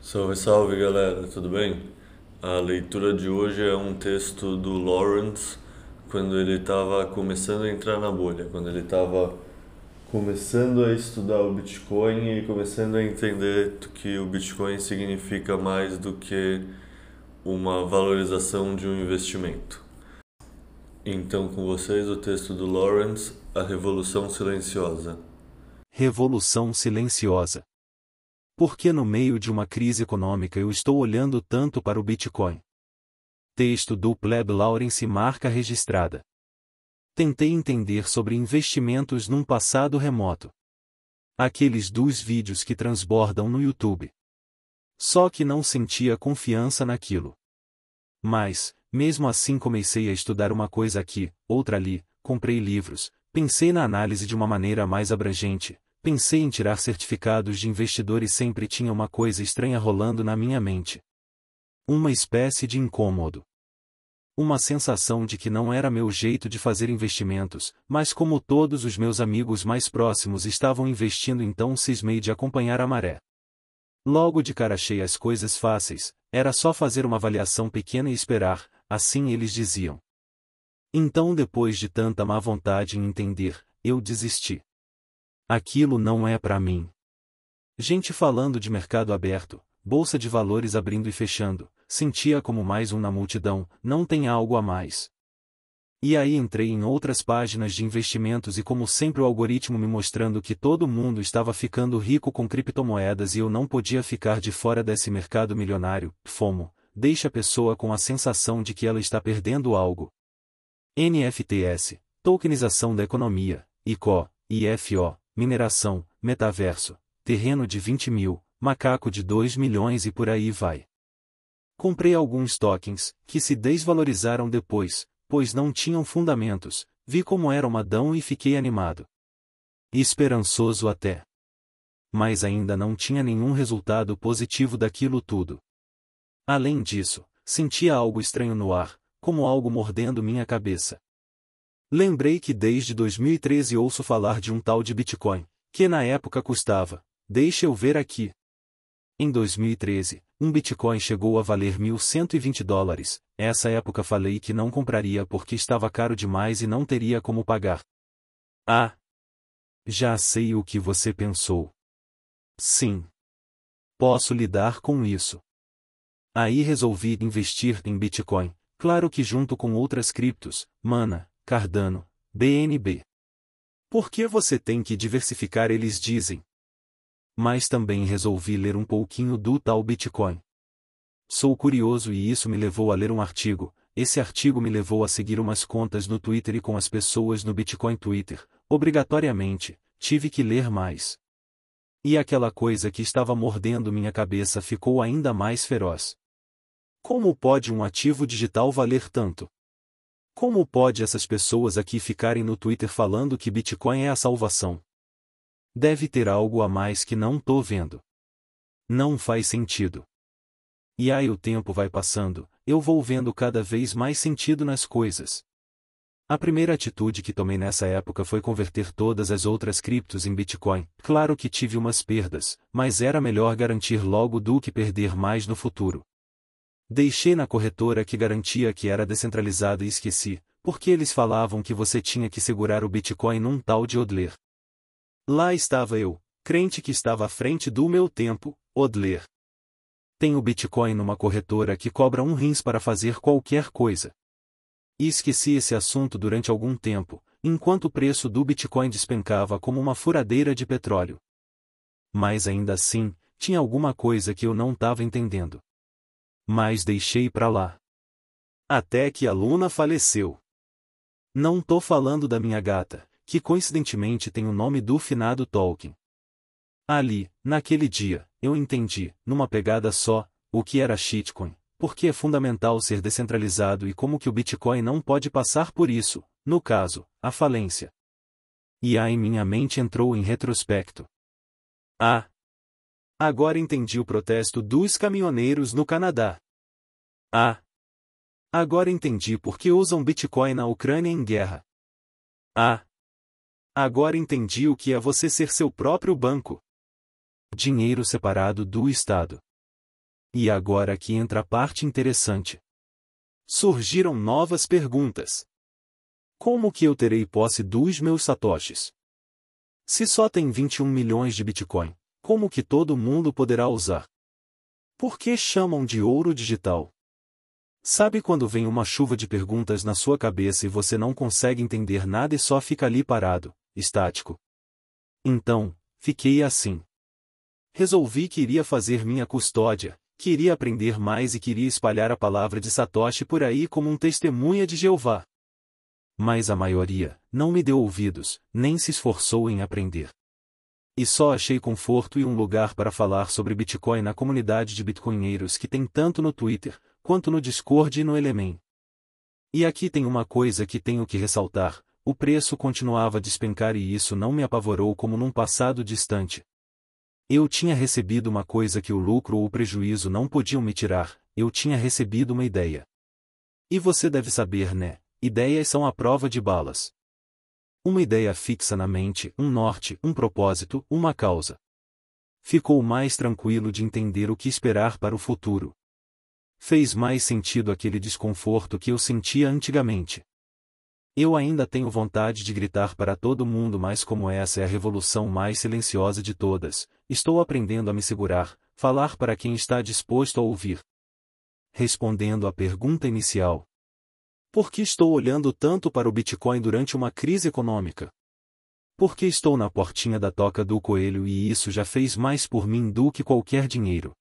Salve, salve galera, tudo bem? A leitura de hoje é um texto do Lawrence quando ele estava começando a entrar na bolha, quando ele estava começando a estudar o Bitcoin e começando a entender que o Bitcoin significa mais do que uma valorização de um investimento. Então, com vocês, o texto do Lawrence, A Revolução Silenciosa. Revolução Silenciosa. Por que no meio de uma crise econômica eu estou olhando tanto para o Bitcoin? Texto do Pleb Lawrence marca registrada. Tentei entender sobre investimentos num passado remoto. Aqueles dos vídeos que transbordam no YouTube. Só que não sentia confiança naquilo. Mas, mesmo assim comecei a estudar uma coisa aqui, outra ali, comprei livros, pensei na análise de uma maneira mais abrangente, pensei em tirar certificados de investidor e sempre tinha uma coisa estranha rolando na minha mente. Uma espécie de incômodo. Uma sensação de que não era meu jeito de fazer investimentos, mas como todos os meus amigos mais próximos estavam investindo então cismei de acompanhar a maré. Logo de cara achei as coisas fáceis, era só fazer uma avaliação pequena e esperar, assim eles diziam. Então depois de tanta má vontade em entender, eu desisti. Aquilo não é para mim. Gente falando de mercado aberto, bolsa de valores abrindo e fechando, sentia como mais um na multidão, não tem algo a mais. E aí entrei em outras páginas de investimentos e como sempre o algoritmo me mostrando que todo mundo estava ficando rico com criptomoedas e eu não podia ficar de fora desse mercado milionário, FOMO, deixa a pessoa com a sensação de que ela está perdendo algo. NFTS, tokenização da economia, ICO, IFO, mineração, metaverso, terreno de 20 mil, macaco de 2 milhões e por aí vai. Comprei alguns tokens, que se desvalorizaram depois, pois não tinham fundamentos, vi como era uma dão e fiquei animado. Esperançoso até. Mas ainda não tinha nenhum resultado positivo daquilo tudo. Além disso, sentia algo estranho no ar, como algo mordendo minha cabeça. Lembrei que desde 2013 ouço falar de um tal de Bitcoin, que na época custava, deixa eu ver aqui. Em 2013, um Bitcoin chegou a valer 1.120 dólares, essa época falei que não compraria porque estava caro demais e não teria como pagar. Ah! Já sei o que você pensou. Sim. Posso lidar com isso. Aí resolvi investir em Bitcoin, claro que junto com outras criptos, Mana, Cardano, BNB. Por que você tem que diversificar eles dizem? Mas também resolvi ler um pouquinho do tal Bitcoin. Sou curioso e isso me levou a ler um artigo, esse artigo me levou a seguir umas contas no Twitter e com as pessoas no Bitcoin Twitter, obrigatoriamente, tive que ler mais. E aquela coisa que estava mordendo minha cabeça ficou ainda mais feroz. Como pode um ativo digital valer tanto? Como pode essas pessoas aqui ficarem no Twitter falando que Bitcoin é a salvação? Deve ter algo a mais que não tô vendo. Não faz sentido. E aí o tempo vai passando, eu vou vendo cada vez mais sentido nas coisas. A primeira atitude que tomei nessa época foi converter todas as outras criptos em Bitcoin. Claro que tive umas perdas, mas era melhor garantir logo do que perder mais no futuro. Deixei na corretora que garantia que era descentralizada e esqueci, porque eles falavam que você tinha que segurar o Bitcoin num tal de Odler. Lá estava eu, crente que estava à frente do meu tempo, Odler. Tenho Bitcoin numa corretora que cobra um rins para fazer qualquer coisa. E esqueci esse assunto durante algum tempo, enquanto o preço do Bitcoin despencava como uma furadeira de petróleo. Mas ainda assim, tinha alguma coisa que eu não estava entendendo mas deixei pra lá. Até que a Luna faleceu. Não tô falando da minha gata, que coincidentemente tem o nome do finado Tolkien. Ali, naquele dia, eu entendi, numa pegada só, o que era shitcoin, porque é fundamental ser descentralizado e como que o Bitcoin não pode passar por isso, no caso, a falência. E aí minha mente entrou em retrospecto. Ah! Agora entendi o protesto dos caminhoneiros no Canadá. Ah! Agora entendi por que usam Bitcoin na Ucrânia em guerra. Ah! Agora entendi o que é você ser seu próprio banco. Dinheiro separado do Estado. E agora aqui entra a parte interessante. Surgiram novas perguntas. Como que eu terei posse dos meus satoshis? Se só tem 21 milhões de Bitcoin, como que todo mundo poderá usar? Por que chamam de ouro digital? Sabe quando vem uma chuva de perguntas na sua cabeça e você não consegue entender nada e só fica ali parado, estático? Então, fiquei assim. Resolvi que iria fazer minha custódia, queria aprender mais e queria espalhar a palavra de Satoshi por aí como um testemunha de Jeová. Mas a maioria não me deu ouvidos, nem se esforçou em aprender. E só achei conforto e um lugar para falar sobre Bitcoin na comunidade de bitcoinheiros que tem tanto no Twitter, quanto no Discord e no Element. E aqui tem uma coisa que tenho que ressaltar: o preço continuava a despencar e isso não me apavorou como num passado distante. Eu tinha recebido uma coisa que o lucro ou o prejuízo não podiam me tirar, eu tinha recebido uma ideia. E você deve saber, né? Ideias são a prova de balas. Uma ideia fixa na mente, um norte, um propósito, uma causa. Ficou mais tranquilo de entender o que esperar para o futuro. Fez mais sentido aquele desconforto que eu sentia antigamente. Eu ainda tenho vontade de gritar para todo mundo, mas como essa é a revolução mais silenciosa de todas, estou aprendendo a me segurar, falar para quem está disposto a ouvir. Respondendo à pergunta inicial, por que estou olhando tanto para o Bitcoin durante uma crise econômica? Porque estou na portinha da toca do coelho e isso já fez mais por mim do que qualquer dinheiro.